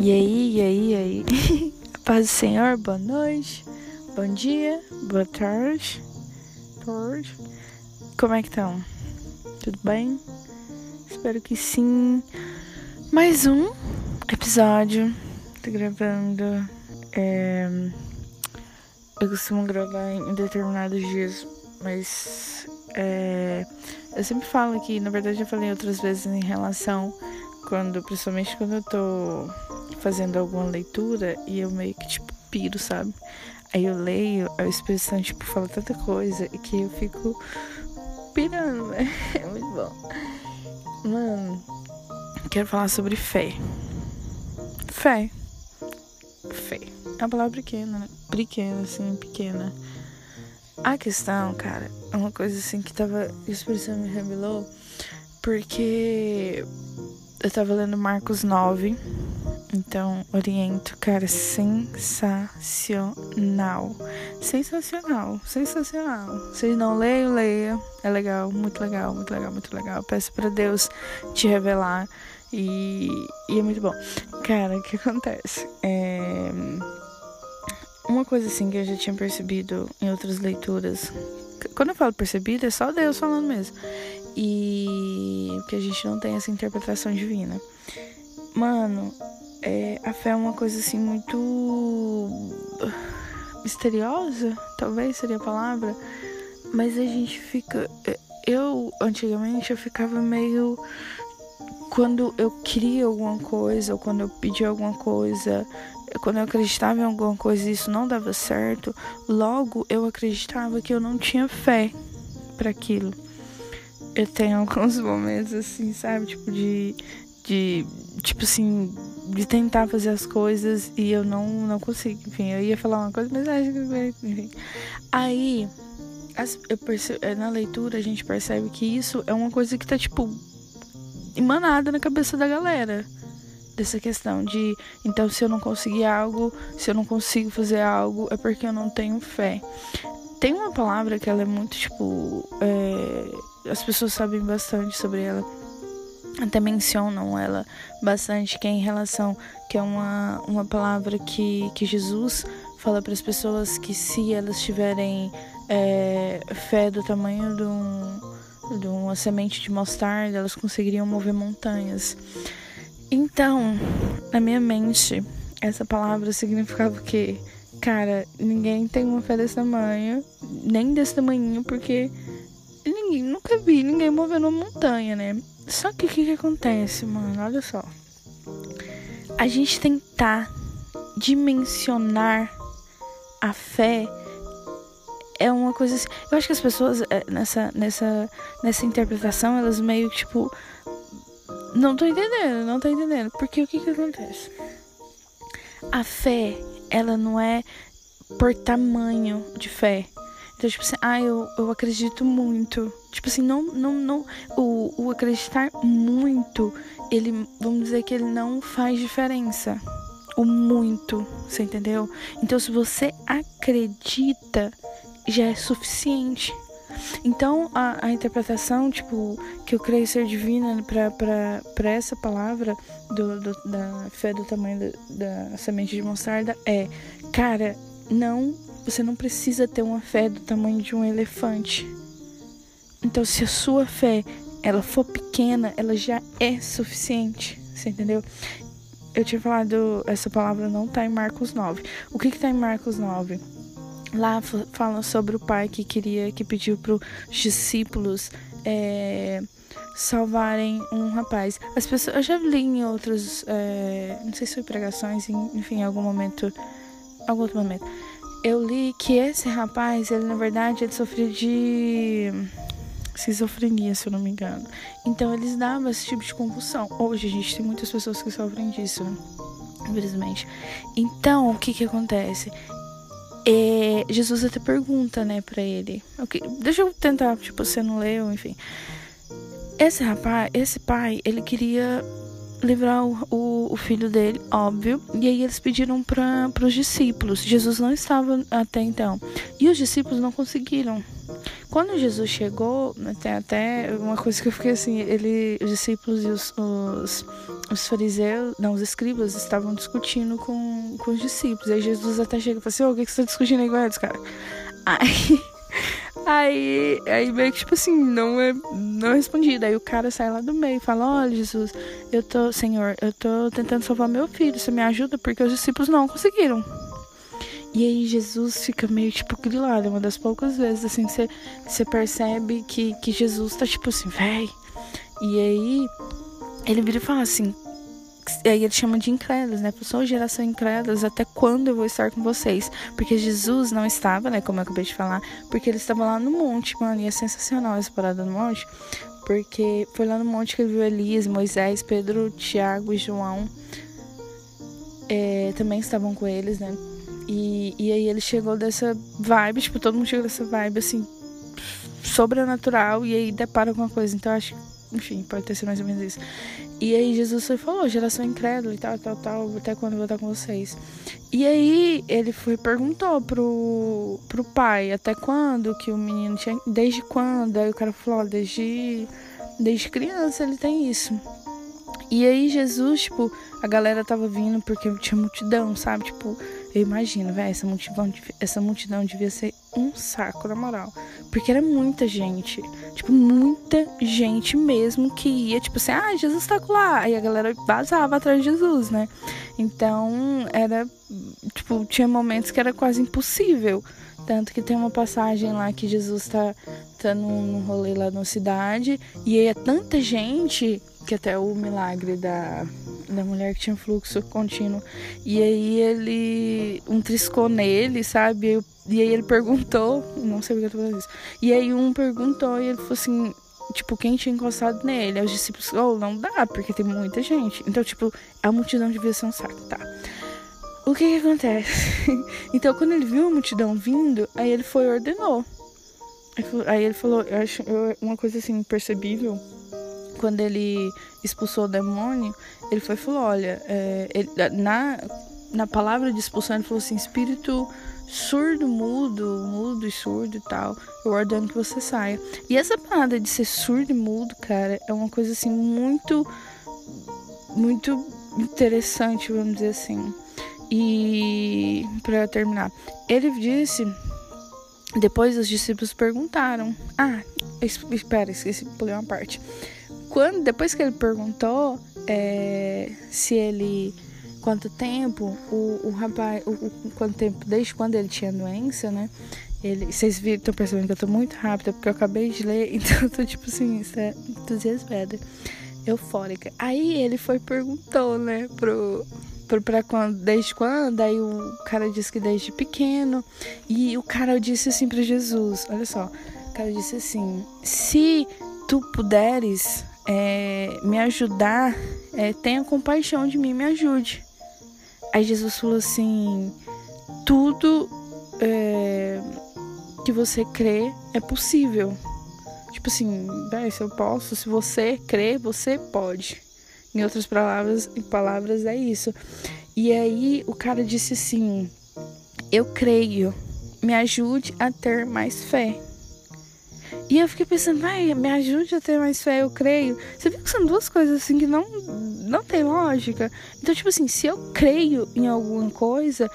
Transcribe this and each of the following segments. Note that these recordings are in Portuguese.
E aí, e aí, e aí? Paz do Senhor, boa noite, bom dia, boa tarde, tarde. Como é que estão? Tudo bem? Espero que sim. Mais um episódio. Tô gravando. É... Eu costumo gravar em determinados dias, mas é... eu sempre falo que, na verdade, eu falei outras vezes em relação quando, principalmente quando eu tô fazendo alguma leitura e eu meio que tipo piro, sabe? Aí eu leio, a expressão tipo fala tanta coisa que eu fico pirando, né? É muito bom. Mano, quero falar sobre fé. Fé. Fé. É uma palavra pequena, né? Pequena, assim, pequena. A questão, cara, é uma coisa assim que tava. A expressão me revelou. Porque eu tava lendo Marcos 9. Então, oriento, cara, sensacional. Sensacional, sensacional. Se não leio, leia. É legal, muito legal, muito legal, muito legal. Peço para Deus te revelar e, e, é muito bom. Cara, o que acontece? É uma coisa assim que eu já tinha percebido em outras leituras. Quando eu falo percebido, é só Deus falando mesmo e que a gente não tem essa interpretação divina. Mano, é, a fé é uma coisa assim muito misteriosa, talvez seria a palavra, mas a gente fica. Eu, antigamente, eu ficava meio. Quando eu queria alguma coisa, ou quando eu pedia alguma coisa, quando eu acreditava em alguma coisa e isso não dava certo, logo eu acreditava que eu não tinha fé para aquilo eu tenho alguns momentos assim, sabe? Tipo, de. de tipo assim, de tentar fazer as coisas e eu não, não consigo. Enfim, eu ia falar uma coisa, mas acho que. Enfim. Aí, as, percebo, é, na leitura, a gente percebe que isso é uma coisa que tá, tipo, emanada na cabeça da galera dessa questão de então se eu não conseguir algo, se eu não consigo fazer algo, é porque eu não tenho fé. Tem uma palavra que ela é muito tipo é, as pessoas sabem bastante sobre ela, até mencionam ela bastante, que é em relação, que é uma, uma palavra que, que Jesus fala para as pessoas que se elas tiverem é, fé do tamanho de, um, de uma semente de mostarda, elas conseguiriam mover montanhas. Então, na minha mente, essa palavra significava que, cara, ninguém tem uma fé desse tamanho, nem desse tamanho, porque ninguém, nunca vi ninguém movendo uma montanha, né? Só que o que, que acontece, mano? Olha só. A gente tentar dimensionar a fé é uma coisa assim. Eu acho que as pessoas é, nessa, nessa, nessa interpretação, elas meio tipo. Não tô entendendo, não tô entendendo. Porque o que que acontece? A fé, ela não é por tamanho de fé. Então, tipo assim, ah, eu, eu acredito muito. Tipo assim, não, não, não. O, o acreditar muito, ele, vamos dizer que ele não faz diferença. O muito, você entendeu? Então, se você acredita, já é suficiente. Então, a, a interpretação, tipo, que eu creio ser divina para essa palavra do, do, da fé do tamanho da, da semente de mostarda é, cara, não você não precisa ter uma fé do tamanho de um elefante. Então, se a sua fé ela for pequena, ela já é suficiente. Você entendeu? Eu tinha falado, essa palavra não tá em Marcos 9. O que que tá em Marcos 9? Lá fala sobre o pai que queria, que pediu para os discípulos é, salvarem um rapaz. As pessoas, eu já li em outros, é, não sei se foi pregações, enfim, em algum momento, algum outro momento eu li que esse rapaz, ele na verdade, ele sofria de esquizofrenia, se eu não me engano. Então eles davam esse tipo de convulsão. Hoje a gente tem muitas pessoas que sofrem disso, infelizmente. Então, o que que acontece? É, Jesus até pergunta, né, pra ele. Okay, deixa eu tentar, tipo, você não leu, enfim. Esse rapaz, esse pai, ele queria livrar o, o, o, filho dele, óbvio. E aí eles pediram para os discípulos. Jesus não estava até então. E os discípulos não conseguiram. Quando Jesus chegou, tem até uma coisa que eu fiquei assim, ele, os discípulos e os, os, os fariseus, não, os escribas estavam discutindo com, com os discípulos. Aí Jesus até chega e fala assim: oh, o que, que você tá discutindo aí com eles, cara? Aí, aí, aí meio que tipo assim, não é, não é respondido. Aí o cara sai lá do meio e fala: Olha, Jesus, eu tô, Senhor, eu tô tentando salvar meu filho, você me ajuda porque os discípulos não conseguiram. E aí Jesus fica meio tipo grilado, é uma das poucas vezes assim que você, percebe que, que Jesus tá tipo assim, véi. E aí ele vira e fala assim, aí ele chama de incrédulos, né? Sou geração incrédulos, até quando eu vou estar com vocês? Porque Jesus não estava, né? Como eu acabei de falar, porque ele estava lá no monte, mano, e é sensacional essa parada no monte, porque foi lá no monte que ele viu Elias, Moisés, Pedro, Tiago e João. É, também estavam com eles, né? E, e aí ele chegou dessa vibe, tipo, todo mundo chegou dessa vibe, assim, sobrenatural, e aí depara com uma coisa. Então, acho enfim, pode ter sido mais ou menos isso. E aí Jesus foi falou, geração incrédula e tal, tal, tal, até quando eu vou estar com vocês. E aí ele foi perguntou pro, pro pai até quando que o menino tinha. Desde quando? Aí o cara falou, desde, desde criança ele tem isso. E aí Jesus, tipo, a galera tava vindo porque tinha multidão, sabe? Tipo, eu imagino, velho, essa multidão, essa multidão devia ser um saco, na moral. Porque era muita gente. Tipo, muita gente mesmo que ia, tipo assim, ah, Jesus tá lá. Aí a galera vazava atrás de Jesus, né? Então, era. Tipo, tinha momentos que era quase impossível. Tanto que tem uma passagem lá que Jesus tá, tá num, rolê lá na cidade. E aí é tanta gente que até o milagre da, da mulher que tinha fluxo contínuo. E aí ele. Um triscou nele, sabe? E aí ele perguntou. Não sei porque eu tô fazendo isso. E aí um perguntou e ele falou assim. Tipo, quem tinha encostado nele? Aí os discípulos, oh, não dá, porque tem muita gente. Então, tipo, a multidão devia ser um saco, tá? O que que acontece? então, quando ele viu a multidão vindo, aí ele foi e ordenou. Aí ele falou, eu acho uma coisa assim, percebível quando ele expulsou o demônio, ele foi e falou: olha, é, ele, na, na palavra de expulsão, ele falou assim: espírito surdo, mudo, mudo e surdo e tal, eu ordeno que você saia. E essa parada de ser surdo e mudo, cara, é uma coisa assim muito, muito interessante, vamos dizer assim. E para terminar, ele disse. Depois os discípulos perguntaram: Ah, espera, esqueci, pulei uma parte quando depois que ele perguntou é, se ele quanto tempo o, o rapaz o, o, quanto tempo desde quando ele tinha doença né ele vocês viram estão percebendo que eu tô muito rápida porque eu acabei de ler então eu tô tipo assim é entusiasmada eufórica aí ele foi perguntou né pro para quando, desde quando? Aí o cara disse que desde pequeno. E o cara disse assim para Jesus: Olha só, o cara disse assim: Se tu puderes, é, me ajudar, é, tenha compaixão de mim, me ajude. Aí Jesus falou assim: tudo é, que você crê é possível. Tipo assim, se eu posso, se você crê, você pode. Em outras palavras, em palavras é isso. E aí o cara disse assim: Eu creio, me ajude a ter mais fé. E eu fiquei pensando, vai, me ajude a ter mais fé, eu creio. Você viu que são duas coisas assim que não, não tem lógica? Então, tipo assim, se eu creio em alguma coisa,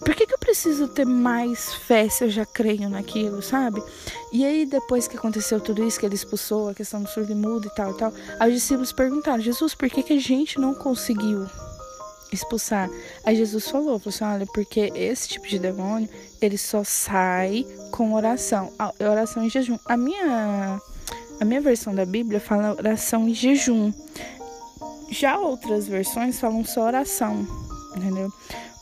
por que, que eu preciso ter mais fé se eu já creio naquilo, sabe? E aí, depois que aconteceu tudo isso, que ele expulsou a questão do surdo e mudo e tal e tal, os discípulos perguntaram, Jesus, por que, que a gente não conseguiu expulsar. Aí Jesus falou, falou assim, olha, porque esse tipo de demônio, ele só sai com oração, oração em jejum. A minha a minha versão da Bíblia fala oração em jejum. Já outras versões falam só oração, entendeu?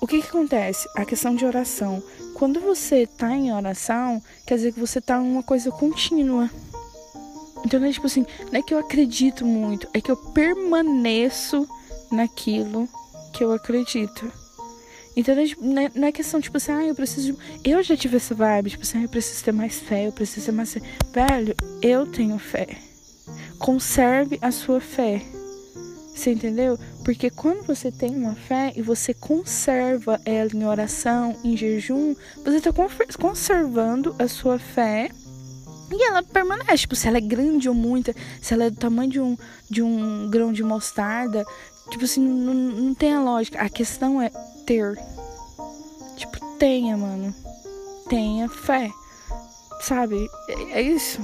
O que que acontece? A questão de oração. Quando você tá em oração, quer dizer que você tá em uma coisa contínua. Então, é tipo assim, não é que eu acredito muito, é que eu permaneço naquilo que eu acredito. Então não é questão, tipo assim, ah, eu preciso de... Eu já tive essa vibe, tipo assim, ah, eu preciso ter mais fé, eu preciso ter mais fé. Velho, eu tenho fé. Conserve a sua fé. Você entendeu? Porque quando você tem uma fé e você conserva ela em oração, em jejum, você está conservando a sua fé E ela permanece, tipo, se ela é grande ou muita, se ela é do tamanho de um, de um grão de mostarda, tipo assim, não, não tem a lógica. A questão é ter. Tipo, tenha, mano. Tenha fé. Sabe? É, é isso.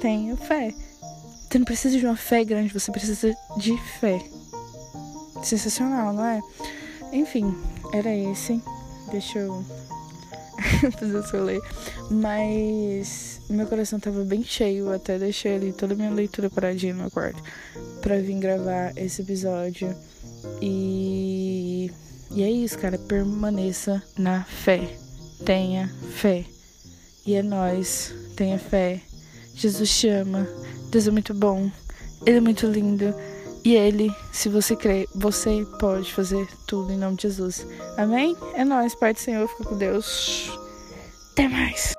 Tenha fé. Você não precisa de uma fé grande, você precisa de fé. Sensacional, não é? Enfim, era esse. Deixa eu fazer o seu ler. Mas meu coração tava bem cheio, até deixei ali toda a minha leitura paradinha no meu quarto pra vir gravar esse episódio. E, e é isso, cara. Permaneça na fé. Tenha fé. E é nós. Tenha fé. Jesus te ama. Deus é muito bom. Ele é muito lindo. E ele, se você crê, você pode fazer tudo em nome de Jesus. Amém? É nóis, Pai do Senhor, fica com Deus. Até mais.